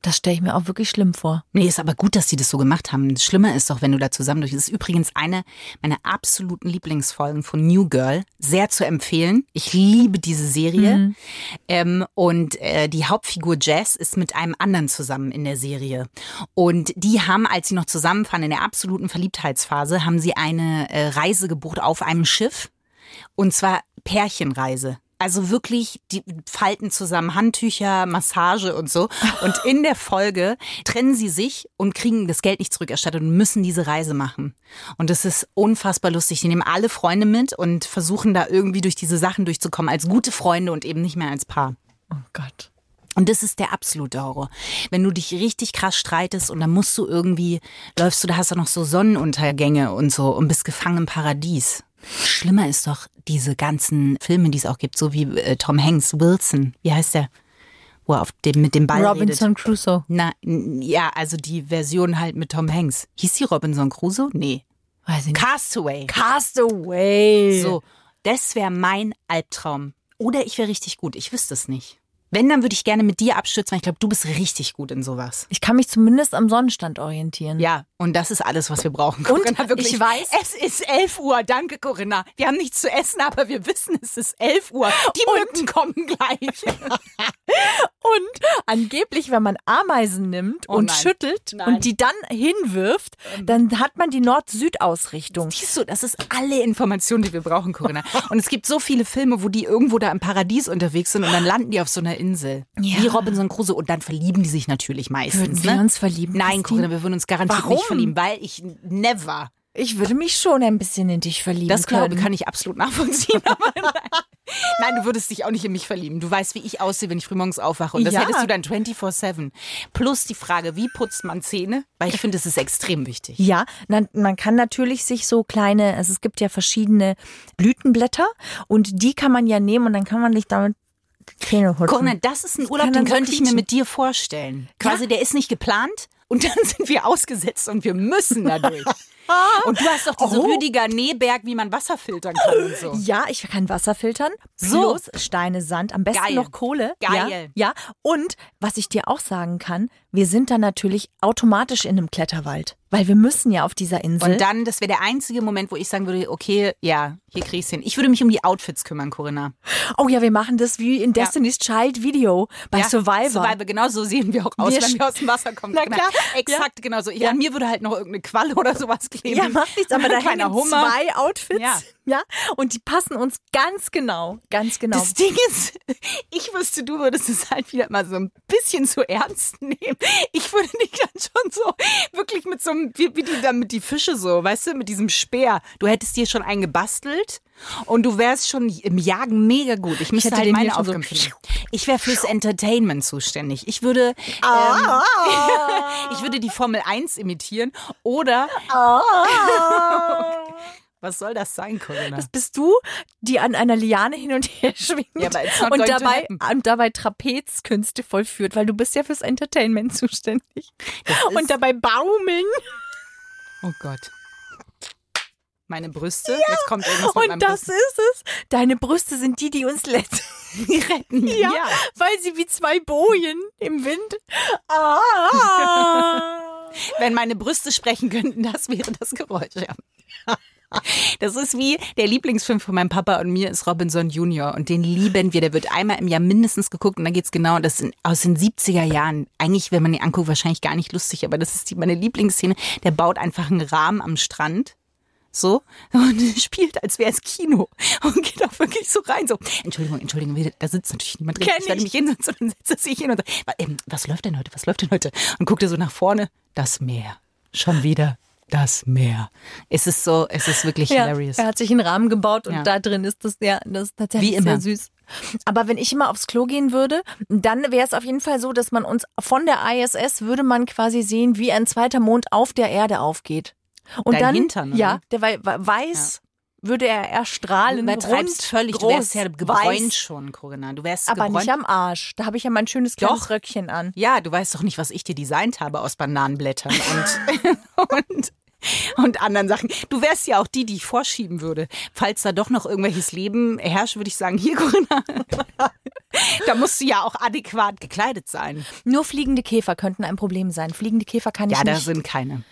Speaker 2: Das stelle ich mir auch wirklich schlimm vor.
Speaker 3: Nee, ist aber gut, dass sie das so gemacht haben. Das Schlimme ist doch, wenn du da zusammen durch. Das ist übrigens eine meiner absoluten Lieblingsfolgen von New Girl. Sehr zu empfehlen. Ich liebe diese Serie. Ähm, und äh, die Hauptfigur Jess ist mit einem anderen zusammen in der Serie. Und die haben, als sie noch zusammenfahren, in der absoluten Verliebtheitsphase, haben sie eine äh, Reise gebucht auf einem Schiff. Und zwar Pärchenreise. Also wirklich, die falten zusammen Handtücher, Massage und so. Und in der Folge trennen sie sich und kriegen das Geld nicht zurückerstattet und müssen diese Reise machen. Und das ist unfassbar lustig. Die nehmen alle Freunde mit und versuchen da irgendwie durch diese Sachen durchzukommen als gute Freunde und eben nicht mehr als Paar.
Speaker 2: Oh Gott.
Speaker 3: Und das ist der absolute Horror. Wenn du dich richtig krass streitest und dann musst du irgendwie, läufst du, da hast du noch so Sonnenuntergänge und so und bist gefangen im Paradies. Schlimmer ist doch diese ganzen Filme, die es auch gibt, so wie äh, Tom Hanks, Wilson, wie heißt der? Wo er auf dem, mit dem Ball
Speaker 2: Robinson
Speaker 3: redet.
Speaker 2: Crusoe.
Speaker 3: Na, ja, also die Version halt mit Tom Hanks. Hieß die Robinson Crusoe? Nee.
Speaker 2: Weiß ich nicht.
Speaker 3: Castaway.
Speaker 2: Castaway.
Speaker 3: So, das wäre mein Albtraum. Oder ich wäre richtig gut. Ich wüsste es nicht. Wenn, dann würde ich gerne mit dir abstürzen, weil ich glaube, du bist richtig gut in sowas.
Speaker 2: Ich kann mich zumindest am Sonnenstand orientieren.
Speaker 3: Ja, und das ist alles, was wir brauchen.
Speaker 2: Und
Speaker 3: Corinna, wirklich.
Speaker 2: ich weiß-
Speaker 3: Es ist 11 Uhr. Danke, Corinna. Wir haben nichts zu essen, aber wir wissen, es ist 11 Uhr. Die Mücken kommen gleich.
Speaker 2: Und angeblich, wenn man Ameisen nimmt
Speaker 3: Oh
Speaker 2: und
Speaker 3: nein.
Speaker 2: schüttelt
Speaker 3: Nein. Ähm.
Speaker 2: und die dann hinwirft, dann hat man die Nord-Süd-Ausrichtung.
Speaker 3: Siehst du, das ist alle Informationen, die wir brauchen, Corinna. Und es gibt so viele Filme, wo die irgendwo da im Paradies unterwegs sind und dann landen die auf so einer Insel.
Speaker 2: Ja.
Speaker 3: Wie Robinson Crusoe. Und dann verlieben die sich natürlich meistens.
Speaker 2: Würden wir
Speaker 3: ne?
Speaker 2: uns verlieben?
Speaker 3: Nein? Corinna, wir würden uns garantiert
Speaker 2: Warum?
Speaker 3: nicht verlieben, weil ich never.
Speaker 2: Ich würde mich schon ein bisschen in dich verlieben
Speaker 3: Das glaube
Speaker 2: können.
Speaker 3: kann ich absolut nachvollziehen. Nein. Nein, du würdest dich auch nicht in mich verlieben. Du weißt, wie ich aussehe, wenn ich frühmorgens aufwache. Und das
Speaker 2: Ja.
Speaker 3: hättest du dann 24-7. Plus die Frage, wie putzt man Zähne? Weil ich finde, das ist extrem wichtig.
Speaker 2: Ja, na, man kann natürlich sich so kleine, also es gibt ja verschiedene Blütenblätter und die kann man ja nehmen und dann kann man sich damit Zähne.
Speaker 3: Corinna, das ist ein Urlaub, den könnte ich mir mit dir vorstellen. Quasi, der ist nicht geplant und dann sind wir ausgesetzt und wir müssen dadurch. Und du hast doch diese
Speaker 2: Oh.
Speaker 3: Rüdiger Nähberg, wie man Wasser filtern kann und so.
Speaker 2: Ja, ich kann Wasser filtern.
Speaker 3: So.
Speaker 2: Plus Steine, Sand, am besten
Speaker 3: Geil.
Speaker 2: noch Kohle.
Speaker 3: Geil.
Speaker 2: Ja, ja. Und was ich dir auch sagen kann, wir sind dann natürlich automatisch in einem Kletterwald. Weil wir müssen ja auf dieser Insel.
Speaker 3: Und dann, das wäre der einzige Moment, wo ich sagen würde, okay, ja, hier krieg ich's hin. Ich würde mich um die Outfits kümmern, Corinna.
Speaker 2: oh ja, wir machen das wie in Destiny's Child Video bei
Speaker 3: ja,
Speaker 2: Survivor.
Speaker 3: Survivor, genau so sehen wir auch aus,
Speaker 2: Wir
Speaker 3: wenn wir aus dem Wasser kommen.
Speaker 2: Na
Speaker 3: Corinna.
Speaker 2: klar.
Speaker 3: Exakt, genau so. Ja, an mir würde halt noch irgendeine Qualle oder sowas kleben.
Speaker 2: Ja, macht nichts, aber da hängen
Speaker 3: Hummer.
Speaker 2: zwei Outfits.
Speaker 3: Ja.
Speaker 2: Ja. Und die passen uns ganz genau. Ganz genau.
Speaker 3: Das Ding ist, ich wüsste, du würdest es halt wieder mal so ein bisschen zu ernst nehmen. Ich würde dich dann schon so wirklich mit so einem, wie, wie die dann mit die Fische so, weißt du, mit diesem Speer. Du hättest dir schon einen gebastelt und du wärst schon im Jagen mega gut. Ich müsste
Speaker 2: hätte
Speaker 3: halt meine
Speaker 2: hier schon so-
Speaker 3: Aufgaben finden. Ich wäre fürs Entertainment zuständig. Ich würde,
Speaker 2: Ah.
Speaker 3: ähm, ich würde die Formel 1 imitieren oder,
Speaker 2: Ah.
Speaker 3: Was soll das sein, Corinna?
Speaker 2: Das bist du, die an einer Liane hin und her schwingt
Speaker 3: Ja,
Speaker 2: und dabei, und dabei Trapezkünste vollführt, weil du bist ja fürs Entertainment zuständig. Und dabei baumeln.
Speaker 3: Oh Gott. Meine Brüste. Jetzt kommt irgendwas mit
Speaker 2: Und das
Speaker 3: Brüsten.
Speaker 2: ist es. Deine Brüste sind die, die uns
Speaker 3: retten.
Speaker 2: Ja, weil sie wie zwei Bojen im Wind. Ah.
Speaker 3: Wenn meine Brüste sprechen könnten, das wäre das Geräusch. Ja. Das ist wie der Lieblingsfilm von meinem Papa und mir ist Robinson Junior und den lieben wir. Der wird einmal im Jahr mindestens geguckt und da geht's genau, das sind aus den 70er Jahren. Eigentlich, wenn man ihn anguckt, wahrscheinlich gar nicht lustig, aber das ist die, meine Lieblingsszene. Der baut einfach einen Rahmen am Strand so und spielt, als wäre es Kino und geht auch wirklich so rein, so, Entschuldigung, Entschuldigung, da sitzt natürlich niemand drin.
Speaker 2: Kenn
Speaker 3: ich werde
Speaker 2: ich.
Speaker 3: mich hinsetzen und dann setzt er sich hin und sagt, "Wa- ähm, was läuft denn heute, was läuft denn heute? Und guckt er so nach vorne, das Meer, schon wieder das Meer. Es ist so, es ist wirklich
Speaker 2: Ja,
Speaker 3: hilarious.
Speaker 2: er hat sich einen Rahmen gebaut und
Speaker 3: Ja.
Speaker 2: da drin ist das, ja, das ist tatsächlich
Speaker 3: Wie immer.
Speaker 2: sehr süß. Aber wenn ich immer aufs Klo gehen würde, dann wäre es auf jeden Fall so, dass man uns von der ISS würde man quasi sehen, wie ein zweiter Mond auf der Erde aufgeht. Und
Speaker 3: Dein
Speaker 2: dann,
Speaker 3: Hintern, oder?
Speaker 2: ja, der wei- wei- weiß würde er erstrahlen,
Speaker 3: Du übertreibst völlig, du
Speaker 2: groß,
Speaker 3: wärst ja gebräunt
Speaker 2: weiß,
Speaker 3: schon, Corinna. Du wärst
Speaker 2: aber
Speaker 3: gebräunt.
Speaker 2: nicht am Arsch. Da habe ich ja mein schönes kleines. Röckchen an.
Speaker 3: Ja, du weißt doch nicht, was ich dir designt habe aus Bananenblättern und, und, und anderen Sachen. Du wärst ja auch die, die ich vorschieben würde. Falls da doch noch irgendwelches Leben herrscht, würde ich sagen, hier, Corinna, da musst du ja auch adäquat gekleidet sein.
Speaker 2: Nur fliegende Käfer könnten ein Problem sein. Fliegende Käfer kann ich
Speaker 3: Ja, da
Speaker 2: nicht.
Speaker 3: sind keine.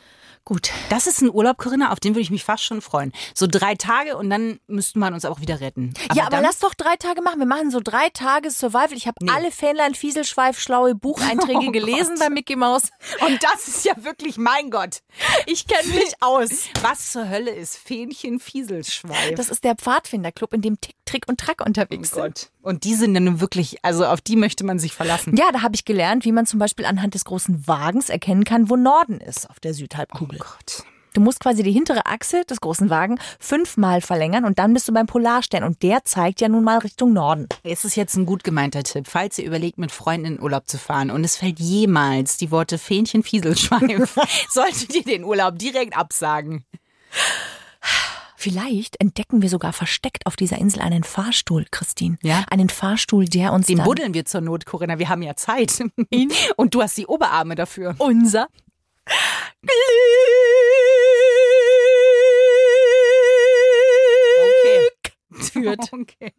Speaker 2: Gut.
Speaker 3: Das ist ein Urlaub, Corinna, auf den würde ich mich fast schon freuen. So drei Tage und dann müsste man uns auch wieder retten.
Speaker 2: ja, aber lass doch drei Tage machen. Wir machen so drei Tage Survival. Ich habe alle Fähnlein, Fieselschweif, schlaue Bucheinträge
Speaker 3: Oh
Speaker 2: gelesen
Speaker 3: Gott.
Speaker 2: bei Mickey Mouse.
Speaker 3: Und das ist ja wirklich, mein Gott.
Speaker 2: Ich kenne mich aus.
Speaker 3: Was zur Hölle ist Fähnchen Fieselschweif?
Speaker 2: Das ist der Pfadfinderclub, in dem Tick, Trick und Track unterwegs
Speaker 3: oh
Speaker 2: sind.
Speaker 3: Und die sind dann wirklich, also auf die möchte man sich verlassen.
Speaker 2: Ja, da habe ich gelernt, wie man zum Beispiel anhand des großen Wagens erkennen kann, wo Norden ist auf der Südhalbkugel.
Speaker 3: Oh Gott.
Speaker 2: Du musst quasi die hintere Achse des großen Wagen fünfmal verlängern und dann bist du beim Polarstern und der zeigt ja nun mal Richtung Norden.
Speaker 3: Es ist jetzt ein gut gemeinter Tipp. Falls ihr überlegt, mit Freunden in Urlaub zu fahren und es fällt jemals die Worte Fähnchen Fieselschweif, solltet ihr den Urlaub direkt absagen.
Speaker 2: Vielleicht entdecken wir sogar versteckt auf dieser Insel einen Fahrstuhl, Christine.
Speaker 3: Ja.
Speaker 2: Einen Fahrstuhl, der uns
Speaker 3: Den buddeln wir zur Not, Corinna. Wir haben ja Zeit. Und du hast die Oberarme dafür.
Speaker 2: unser
Speaker 3: Okay.
Speaker 2: führt.
Speaker 3: Okay.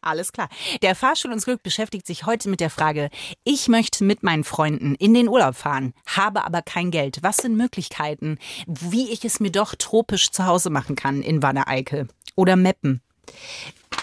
Speaker 3: Alles klar. Der Fahrstuhl uns Glück beschäftigt sich heute mit der Frage, ich möchte mit meinen Freunden in den Urlaub fahren, habe aber kein Geld. Was sind Möglichkeiten, wie ich es mir doch tropisch zu Hause machen kann in Wanne-Eickel oder Meppen?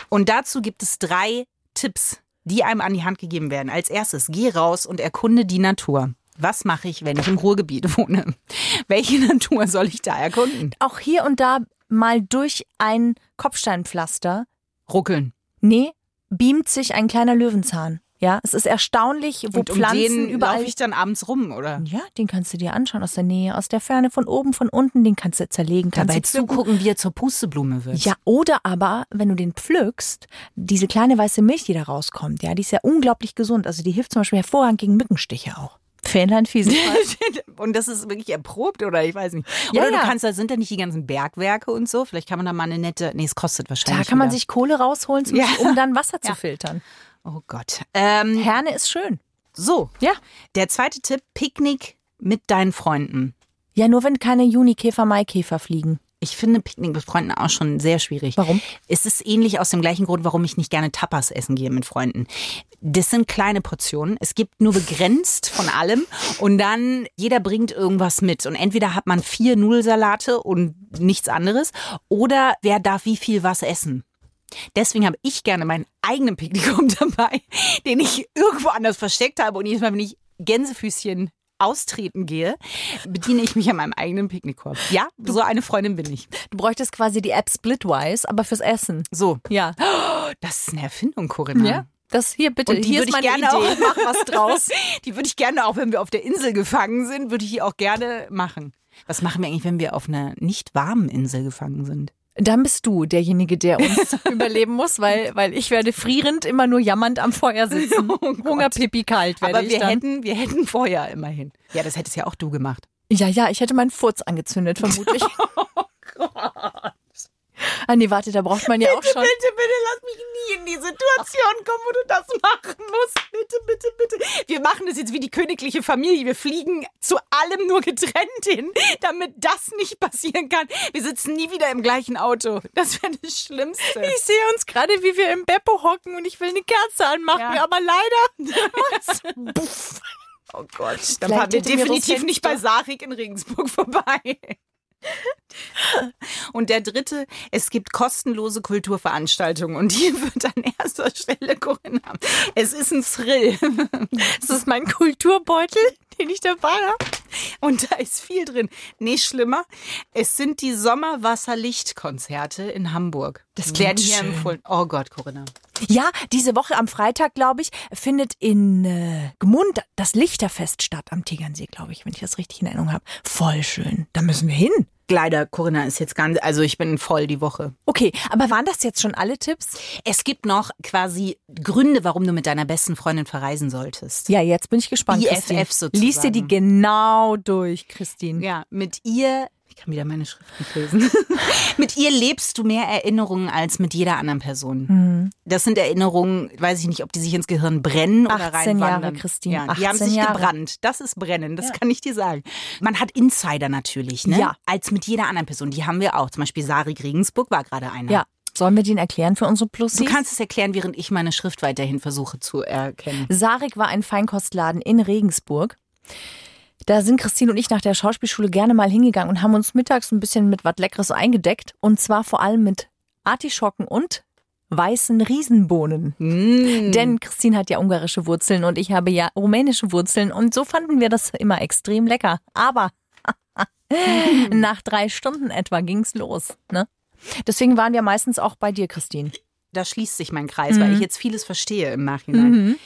Speaker 3: Und dazu gibt es drei Tipps, die einem an die Hand gegeben werden. Als erstes, geh raus und erkunde die Natur. Was mache ich, wenn ich im Ruhrgebiet wohne? Welche Natur soll ich da erkunden?
Speaker 2: Auch hier und da mal durch ein Kopfsteinpflaster.
Speaker 3: Ruckeln.
Speaker 2: Nee, beamt sich ein kleiner Löwenzahn. Ja, es ist erstaunlich, wo
Speaker 3: Und um
Speaker 2: Pflanzen
Speaker 3: den
Speaker 2: überall.
Speaker 3: laufe ich dann abends rum, oder?
Speaker 2: ja, den kannst du dir anschauen aus der Nähe, aus der Ferne, von oben, von unten, den kannst du zerlegen, kannst
Speaker 3: Dabei zugucken, wie er zur Pusteblume wird.
Speaker 2: Ja, oder aber, wenn du den pflückst, diese kleine weiße Milch, die da rauskommt, ja, die ist ja unglaublich gesund. Also die hilft zum Beispiel hervorragend gegen Mückenstiche auch. Fähnlein.
Speaker 3: Und das ist wirklich erprobt oder ich weiß nicht.
Speaker 2: Ja,
Speaker 3: Oder du
Speaker 2: ja.
Speaker 3: kannst, da sind da nicht die ganzen Bergwerke und so. Vielleicht kann man da mal eine nette. Nee, es kostet
Speaker 2: Da
Speaker 3: wahrscheinlich.
Speaker 2: kann man
Speaker 3: wieder.
Speaker 2: sich Kohle rausholen, zum
Speaker 3: Ja.
Speaker 2: Beispiel, um dann Wasser zu filtern.
Speaker 3: Oh Gott. Ähm,
Speaker 2: Herne ist schön.
Speaker 3: so,
Speaker 2: Ja.
Speaker 3: der zweite Tipp: Picknick mit deinen Freunden.
Speaker 2: Ja, nur wenn keine Junikäfer, Maikäfer fliegen.
Speaker 3: Ich finde Picknick mit Freunden auch schon sehr schwierig.
Speaker 2: Warum?
Speaker 3: Es ist ähnlich aus dem gleichen Grund, warum ich nicht gerne Tapas essen gehe mit Freunden. Das sind kleine Portionen. Es gibt nur begrenzt von allem und dann jeder bringt irgendwas mit und entweder hat man vier Nudelsalate und nichts anderes oder wer darf wie viel was essen. Deswegen habe ich gerne meinen eigenen Picknickraum dabei, den ich irgendwo anders versteckt habe und jedes Mal, wenn ich Gänsefüßchen austreten gehe, bediene ich mich an meinem eigenen Picknickkorb. Ja, so eine Freundin bin ich.
Speaker 2: Du bräuchtest quasi die App Splitwise, aber fürs Essen.
Speaker 3: So,
Speaker 2: Ja.
Speaker 3: das ist eine Erfindung, Corinna.
Speaker 2: Ja. Das hier bitte,
Speaker 3: Und die
Speaker 2: hier
Speaker 3: würde ich
Speaker 2: meine
Speaker 3: gerne
Speaker 2: Idee.
Speaker 3: auch-
Speaker 2: Mach was draus.
Speaker 3: Die würde ich gerne, auch wenn wir auf der Insel gefangen sind, würde ich die auch gerne machen. Was machen wir eigentlich, wenn wir auf einer nicht warmen Insel gefangen sind?
Speaker 2: Dann bist du derjenige, der uns überleben muss, weil, weil ich werde frierend immer nur jammernd am Feuer sitzen. Hungerpipi kalt werde
Speaker 3: Aber
Speaker 2: ich
Speaker 3: wir hätten, wir hätten Feuer immerhin. Ja, das hättest ja auch du gemacht.
Speaker 2: Ja, ja, ich hätte meinen Furz angezündet, vermutlich.
Speaker 3: Oh
Speaker 2: Ah, nee, warte, da braucht man ja auch schon.
Speaker 3: Bitte, bitte, lass mich nie in die Situation kommen, wo du das machen musst. Bitte, bitte, bitte. Wir machen das jetzt wie die königliche Familie. Wir fliegen zu allem nur getrennt hin, damit das nicht passieren kann. Wir sitzen nie wieder im gleichen Auto. Das wäre das Schlimmste.
Speaker 2: Ich sehe uns gerade, wie wir im Beppo hocken und ich will eine Kerze anmachen,
Speaker 3: Ja.
Speaker 2: aber leider.
Speaker 3: Oh Gott, dann fahren wir definitiv nicht bei Sarik in Regensburg vorbei. Und der dritte, es gibt kostenlose Kulturveranstaltungen und die wird an erster Stelle Corinna. Es ist ein Thrill
Speaker 2: Das ist mein Kulturbeutel, den ich dabei habe.
Speaker 3: und da ist viel drin. Nee, schlimmer, es sind die Sommerwasserlichtkonzerte in Hamburg. Das werden hier empfohlen. Oh Gott, Corinna.
Speaker 2: Ja, diese Woche am Freitag, glaube ich, findet in äh, Gmund das Lichterfest statt am Tegernsee, glaube ich, wenn ich das richtig in Erinnerung habe. Voll schön. Da müssen wir hin.
Speaker 3: Leider, Corinna ist jetzt ganz, also ich bin voll die Woche.
Speaker 2: Okay, aber waren das jetzt schon alle Tipps?
Speaker 3: Es gibt noch quasi Gründe, warum du mit deiner besten Freundin verreisen solltest.
Speaker 2: Ja, jetzt bin ich gespannt.
Speaker 3: BFF
Speaker 2: Christine.
Speaker 3: sozusagen.
Speaker 2: Lies dir die genau durch, Christine.
Speaker 3: Ja, mit ihr, ich kann wieder meine Schrift nicht lesen. mit ihr lebst du mehr Erinnerungen als mit jeder anderen Person.
Speaker 2: Hm.
Speaker 3: Das sind Erinnerungen, weiß ich nicht, ob die sich ins Gehirn brennen oder
Speaker 2: 18 Jahre,
Speaker 3: reinwandern.
Speaker 2: Christine,
Speaker 3: Ja, die haben
Speaker 2: 18
Speaker 3: sich
Speaker 2: Jahre.
Speaker 3: gebrannt. Das ist brennen, das kann ich dir sagen. Man hat Insider natürlich, ne?
Speaker 2: Ja.
Speaker 3: Als mit jeder anderen Person. Die haben wir auch. Zum Beispiel Sari Regensburg war gerade einer.
Speaker 2: Ja. Sollen wir den erklären für unsere Plussis?
Speaker 3: Du kannst es erklären, während ich meine Schrift weiterhin versuche zu erkennen.
Speaker 2: Sarik war ein Feinkostladen in Regensburg. Da sind Christine und ich nach der Schauspielschule gerne mal hingegangen und haben uns mittags ein bisschen mit was Leckeres eingedeckt. Und zwar vor allem mit Artischocken und weißen Riesenbohnen.
Speaker 3: Mm.
Speaker 2: Denn Christine hat ja ungarische Wurzeln und ich habe ja rumänische Wurzeln. Und so fanden wir das immer extrem lecker. Aber nach drei Stunden etwa ging's los. Ne? Deswegen waren wir meistens auch bei dir, Christine.
Speaker 3: Da schließt sich mein Kreis,
Speaker 2: Mhm.
Speaker 3: weil ich jetzt vieles verstehe im Nachhinein.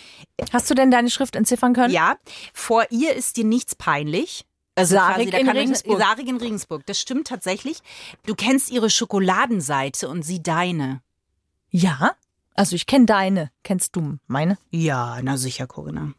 Speaker 2: Hast du denn deine Schrift entziffern können?
Speaker 3: Ja, vor ihr ist dir nichts peinlich. Also
Speaker 2: Sarik
Speaker 3: da
Speaker 2: in Regensburg.
Speaker 3: Sarik in Regensburg, das stimmt tatsächlich. Du kennst ihre Schokoladenseite und sie deine.
Speaker 2: Ja. Also ich kenne deine. Kennst du meine?
Speaker 3: Ja, na sicher, Corinna.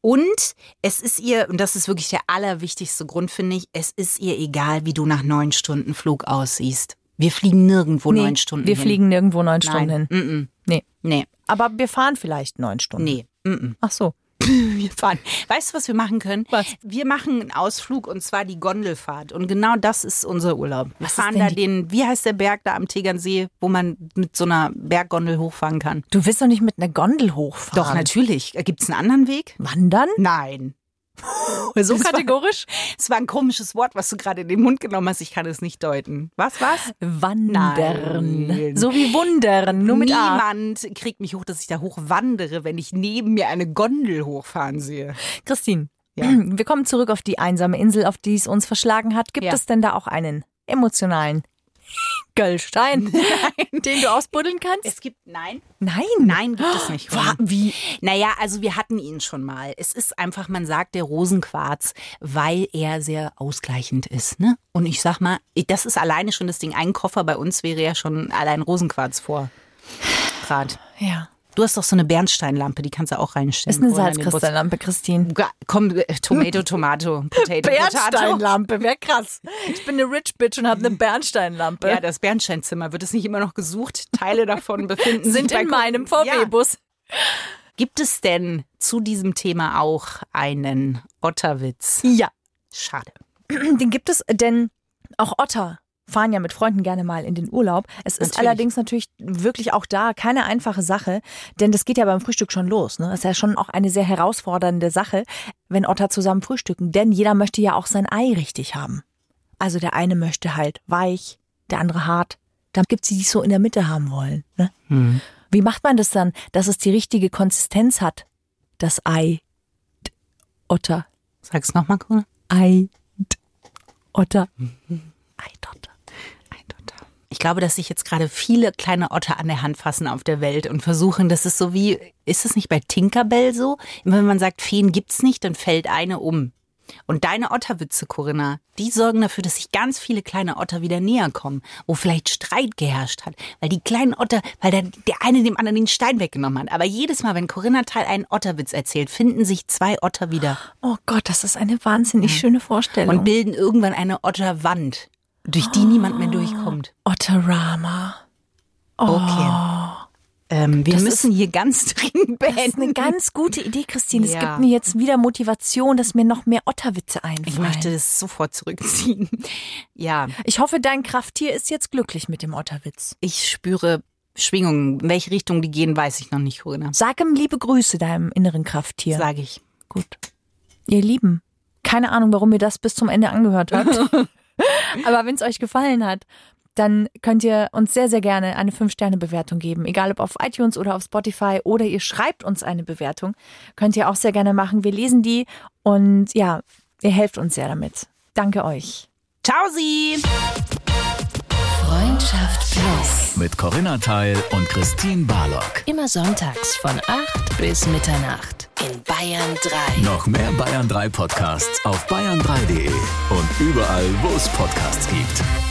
Speaker 3: Und es ist ihr, und das ist wirklich der allerwichtigste Grund, finde ich, es ist ihr egal, wie du nach neun Stunden Flug aussiehst. Wir fliegen nirgendwo neun Stunden
Speaker 2: wir
Speaker 3: hin.
Speaker 2: fliegen nirgendwo neun Stunden hin.
Speaker 3: Nein. Mm
Speaker 2: Nee.
Speaker 3: Nee,
Speaker 2: Aber wir fahren vielleicht neun Stunden.
Speaker 3: nee. Mm
Speaker 2: Ach so.
Speaker 3: Wir fahren. Weißt du, was wir machen können?
Speaker 2: Was?
Speaker 3: Wir machen einen Ausflug und zwar die Gondelfahrt. Und genau das ist unser Urlaub. Wir
Speaker 2: Was ist
Speaker 3: fahren da den, wie heißt der Berg da am Tegernsee, wo man mit so einer Berggondel hochfahren kann?
Speaker 2: Du willst doch nicht mit einer Gondel hochfahren.
Speaker 3: Doch, natürlich. Gibt es einen anderen Weg?
Speaker 2: Wandern?
Speaker 3: Nein.
Speaker 2: So
Speaker 3: Das
Speaker 2: kategorisch?
Speaker 3: Es war ein komisches Wort, was du gerade in den Mund genommen hast. Ich kann es nicht deuten. Was, was?
Speaker 2: Wandern.
Speaker 3: Nein.
Speaker 2: So wie wundern, nur mit A.
Speaker 3: Niemand kriegt mich hoch, dass ich da hochwandere, wenn ich neben mir eine Gondel hochfahren sehe.
Speaker 2: Christine,
Speaker 3: Ja.
Speaker 2: wir kommen zurück auf die einsame Insel, auf die es uns verschlagen hat. Gibt
Speaker 3: Ja.
Speaker 2: es denn da auch einen emotionalen Göllstein, den du ausbuddeln kannst?
Speaker 3: Es gibt, nein,
Speaker 2: Nein.
Speaker 3: nein, gibt es nicht.
Speaker 2: Wa- Wie?
Speaker 3: Naja, also wir hatten ihn schon mal. Es ist einfach, man sagt der Rosenquarz, weil er sehr ausgleichend ist. Ne? Und ich sag mal, das ist alleine schon das Ding. Ein Koffer bei uns wäre ja schon allein Rosenquarz vor. Grad.
Speaker 2: Ja.
Speaker 3: Du hast doch so eine Bernsteinlampe, die kannst du auch reinstellen.
Speaker 2: Ist eine. Salzkristalllampe, Christine.
Speaker 3: Komm, äh, Tomato, Tomato, Potato, Potato.
Speaker 2: Bernsteinlampe, wäre krass. Ich bin eine Rich Bitch und habe eine Bernsteinlampe.
Speaker 3: Ja, das Bernsteinzimmer. Wird es nicht immer noch gesucht? Teile davon befinden sich
Speaker 2: sind in meinem
Speaker 3: Ja.
Speaker 2: VW-Bus.
Speaker 3: Gibt es denn zu diesem Thema auch einen Otterwitz?
Speaker 2: Ja.
Speaker 3: Schade.
Speaker 2: Den gibt es, denn auch Otter fahren ja mit Freunden gerne mal in den Urlaub. Es ist
Speaker 3: Natürlich.
Speaker 2: allerdings natürlich wirklich auch da keine einfache Sache, denn das geht ja beim Frühstück schon los. Ne? Das ist ja schon auch eine sehr herausfordernde Sache, wenn Otter zusammen frühstücken, denn jeder möchte ja auch sein Ei richtig haben. Also der eine möchte halt weich, der andere hart. Dann gibt sie die so in der Mitte haben wollen. Ne? Wie macht man das dann, dass es die richtige Konsistenz hat? Das Ei. D- Otter.
Speaker 3: Sag's nochmal, cool.
Speaker 2: Ei. D- Otter. Eidotter.
Speaker 3: Ich glaube, dass sich jetzt gerade viele kleine Otter an der Hand fassen auf der Welt und versuchen, das ist so wie, ist es nicht bei Tinkerbell so? Immer wenn man sagt, Feen gibt's nicht, dann fällt eine um. Und deine Otterwitze, Corinna, die sorgen dafür, dass sich ganz viele kleine Otter wieder näher kommen, wo vielleicht Streit geherrscht hat. Weil die kleinen Otter, weil dann der eine dem anderen den Stein weggenommen hat. Aber jedes Mal, wenn Corinna Teil einen Otterwitz erzählt, finden sich zwei Otter wieder
Speaker 2: Oh Gott, das ist eine wahnsinnig schöne Vorstellung.
Speaker 3: und bilden irgendwann eine Otterwand, durch die niemand mehr durchkommt.
Speaker 2: Otterama.
Speaker 3: Okay. Ähm, wir
Speaker 2: Das
Speaker 3: müssen hier ganz dringend
Speaker 2: Das ist eine
Speaker 3: beenden.
Speaker 2: ganz gute Idee, Christine. Es
Speaker 3: Ja.
Speaker 2: gibt mir jetzt wieder Motivation, dass mir noch mehr Otterwitze einfallen.
Speaker 3: Ich möchte das sofort zurückziehen. Ja,
Speaker 2: Ich hoffe, dein Krafttier ist jetzt glücklich mit dem Otterwitz.
Speaker 3: ich spüre Schwingungen. In welche Richtung die gehen, weiß ich noch nicht, Corinna.
Speaker 2: Sag ihm liebe Grüße deinem inneren Krafttier.
Speaker 3: Sage ich.
Speaker 2: Gut. Ihr Lieben, keine Ahnung, warum ihr das bis zum Ende angehört habt. Aber wenn es euch gefallen hat, dann könnt ihr uns sehr, sehr gerne eine 5-Sterne-Bewertung geben. Egal ob auf iTunes oder auf Spotify oder ihr schreibt uns eine Bewertung. Könnt ihr auch sehr gerne machen. Wir lesen die und ja, ihr helft uns sehr damit. Danke euch.
Speaker 3: Ciao, Sie!
Speaker 4: Freundschaft Plus.
Speaker 1: Mit Corinna Teil und Christine Barlock.
Speaker 4: Immer sonntags von 8 bis Mitternacht in Bayern 3.
Speaker 1: Noch mehr Bayern 3 Podcasts auf bayern3.de und überall, wo es Podcasts gibt.